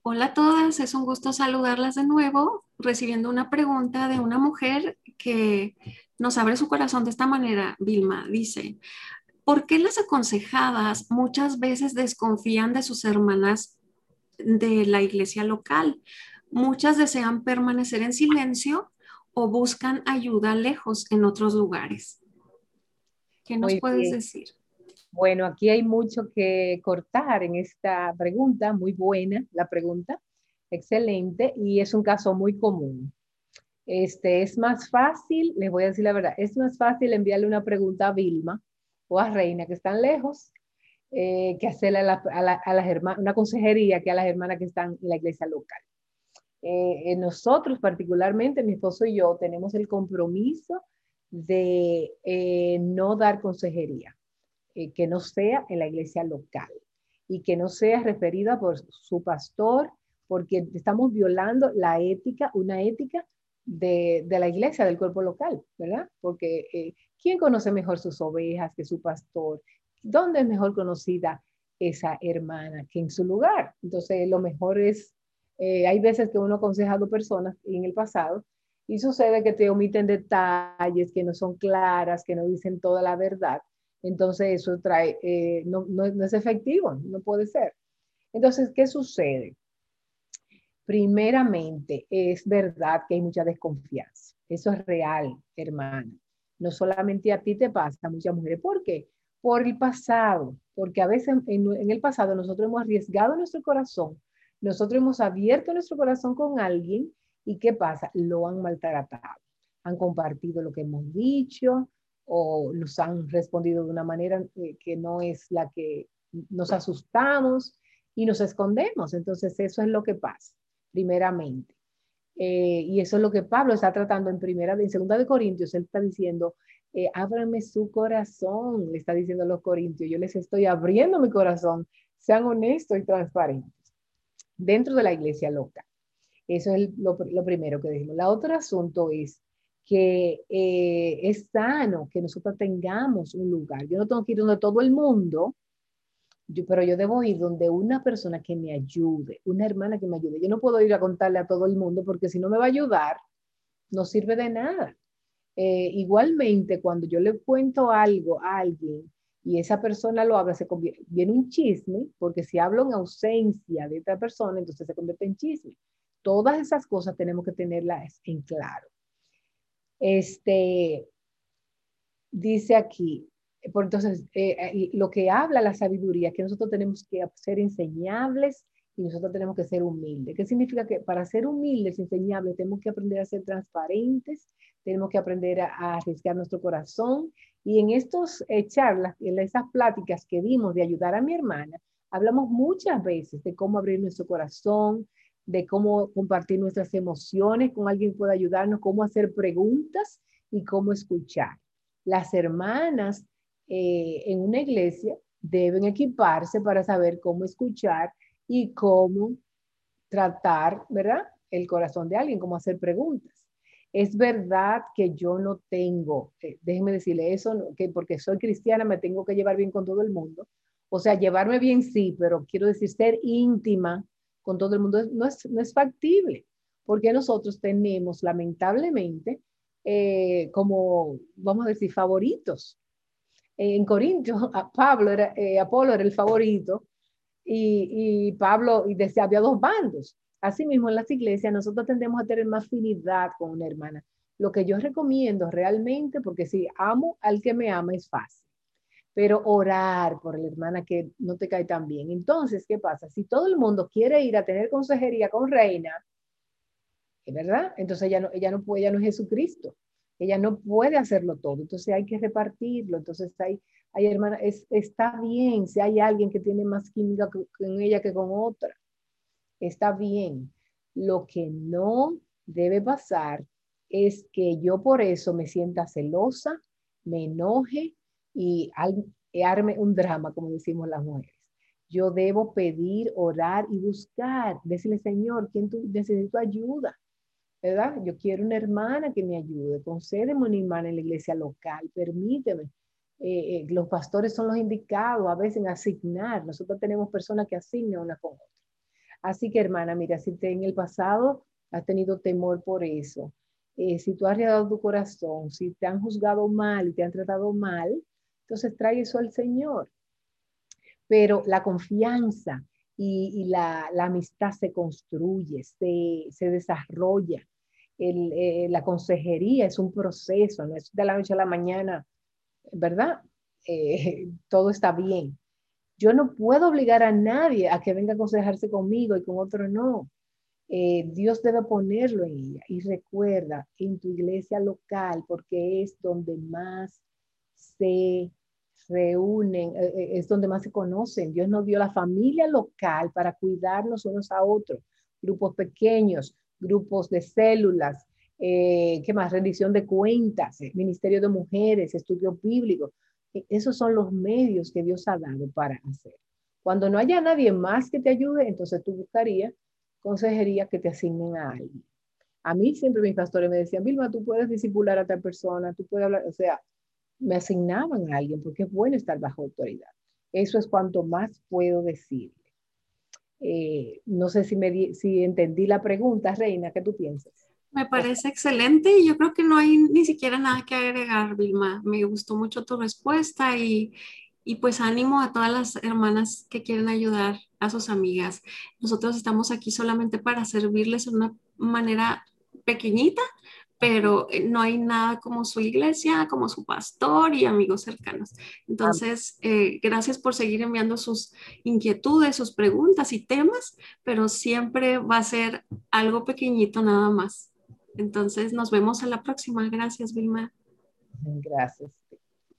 Hola a todas, es un gusto saludarlas de nuevo, recibiendo una pregunta de una mujer que nos abre su corazón de esta manera. Vilma dice, ¿por qué las aconsejadas muchas veces desconfían de sus hermanas de la iglesia local? Muchas desean permanecer en silencio o buscan ayuda lejos en otros lugares. ¿Qué nos puedes decir? Bueno, aquí hay mucho que cortar en esta pregunta, muy buena la pregunta, excelente, y es un caso muy común. Este, es más fácil, les voy a decir la verdad, es más fácil enviarle una pregunta a Vilma o a Reina que están lejos eh, que hacerle a, las hermanas, una consejería que a las hermanas que están en la iglesia local. Eh, nosotros particularmente, mi esposo y yo, tenemos el compromiso de eh, no dar consejería. Eh, que no sea en la iglesia local y que no sea referida por su pastor, porque estamos violando la ética, una ética de, la iglesia, del cuerpo local, ¿verdad? Porque eh, ¿quién conoce mejor sus ovejas que su pastor? ¿Dónde es mejor conocida esa hermana que en su lugar? Entonces, lo mejor es, eh, hay veces que uno ha aconsejado personas en el pasado y sucede que te omiten detalles que no son claras, que no dicen toda la verdad entonces eso trae, eh, no, no, es efectivo, no puede ser. Entonces, ¿qué sucede? Primeramente, es verdad que hay mucha desconfianza. Eso es real, hermana. No solamente a ti te pasa, a muchas mujeres. ¿Por qué? Por el pasado, porque a veces en, en el pasado nosotros hemos arriesgado nuestro corazón, nosotros hemos abierto nuestro corazón con alguien y ¿qué pasa? Lo han maltratado. Han compartido lo que hemos dicho, o nos han respondido de una manera eh, que no es la que nos asustamos y nos escondemos. Entonces eso es lo que pasa, primeramente. Eh, y eso es lo que Pablo está tratando en primera, en segunda de Corintios, él está diciendo, eh, ábrame su corazón, le está diciendo a los corintios, yo les estoy abriendo mi corazón, sean honestos y transparentes dentro de la iglesia loca. Eso es lo, lo primero que dijimos. La otro asunto es que eh, es sano que nosotros tengamos un lugar. Yo no tengo que ir donde todo el mundo, pero yo debo ir donde una persona que me ayude, una hermana que me ayude. Yo no puedo ir a contarle a todo el mundo porque si no me va a ayudar, no sirve de nada. Eh, igualmente, cuando yo le cuento algo a alguien y esa persona lo habla, se convierte, viene un chisme, porque si hablo en ausencia de otra persona, entonces se convierte en chisme. Todas esas cosas tenemos que tenerlas en claro. Este, dice aquí, por entonces, eh, lo que habla la sabiduría, que nosotros tenemos que ser enseñables y nosotros tenemos que ser humildes. ¿Qué significa que para ser humildes, enseñables, tenemos que aprender a ser transparentes, tenemos que aprender a, arriesgar nuestro corazón? Y en estas eh, charlas, en esas pláticas que dimos de ayudar a mi hermana, hablamos muchas veces de cómo abrir nuestro corazón, de cómo compartir nuestras emociones con alguien que pueda ayudarnos, cómo hacer preguntas y cómo escuchar. Las hermanas eh, en una iglesia deben equiparse para saber cómo escuchar y cómo tratar, ¿verdad? El corazón de alguien, cómo hacer preguntas. Es verdad que yo no tengo, eh, déjenme decirle eso, que porque soy cristiana me tengo que llevar bien con todo el mundo. O sea, llevarme bien sí, pero quiero decir ser íntima con todo el mundo no es, no es factible, porque nosotros tenemos lamentablemente eh, como, vamos a decir, favoritos. En Corintios, Pablo era, eh, Apolo era el favorito y, y Pablo, y había dos bandos. Asimismo, en las iglesias nosotros tendemos a tener más afinidad con una hermana. Lo que yo recomiendo realmente, porque si amo al que me ama es fácil pero orar por la hermana que no te cae tan bien. Entonces, ¿qué pasa? Si todo el mundo quiere ir a tener consejería con Reina, ¿es verdad? Entonces ella no, ella no puede, ella no es Jesucristo. Ella no puede hacerlo todo. Entonces hay que repartirlo. Entonces hay, hay hermana, es, está bien si hay alguien que tiene más química con ella que con otra. Está bien. Lo que no debe pasar es que yo por eso me sienta celosa, me enoje y arme un drama, como decimos las mujeres. Yo debo pedir, orar y buscar, decirle, Señor, ¿quién tú necesito ayuda? ¿Verdad? Yo quiero una hermana que me ayude. Concédeme una hermana en la iglesia local, permíteme. Eh, eh, los pastores son los indicados a veces en asignar. Nosotros tenemos personas que asignan una con otra. Así que hermana, mira, si te, en el pasado has tenido temor por eso, eh, si tú has arriesgado tu corazón, si te han juzgado mal y te han tratado mal, entonces trae eso al Señor. Pero la confianza y, la, amistad se construye, se, se desarrolla. Eh, la consejería es un proceso, no es de la noche a la mañana, ¿verdad? Eh, todo está bien. Yo no puedo obligar a nadie a que venga a aconsejarse conmigo y con otro no. Eh, Dios debe ponerlo en ella. Y recuerda, en tu iglesia local, porque es donde más se reúnen, eh, eh, es donde más se conocen. Dios nos dio la familia local para cuidarnos unos a otros, grupos pequeños, grupos de células, ¿qué más? Rendición de cuentas, ministerio de mujeres, estudio bíblico. E, esos son los medios que Dios ha dado para hacer. Cuando no haya nadie más que te ayude, entonces tú buscarías consejería que te asignen a alguien. A mí siempre mis pastores me decían, Vilma, tú puedes disipular a tal persona, tú puedes hablar, o sea, me asignaban a alguien porque es bueno estar bajo autoridad. Eso es cuanto más puedo decirle. Eh, no sé si, me si entendí la pregunta, Reina, ¿qué tú piensas? Me parece excelente y yo creo que no hay ni siquiera nada que agregar, Vilma. Me gustó mucho tu respuesta y, y pues ánimo a todas las hermanas que quieren ayudar a sus amigas. Nosotros estamos aquí solamente para servirles de una manera pequeñita, pero eh, no hay nada como su iglesia, como su pastor y amigos cercanos. Entonces, eh, gracias por seguir enviando sus inquietudes, sus preguntas y temas, pero siempre va a ser algo pequeñito nada más. Entonces, nos vemos a la próxima. Gracias, Vilma. Gracias.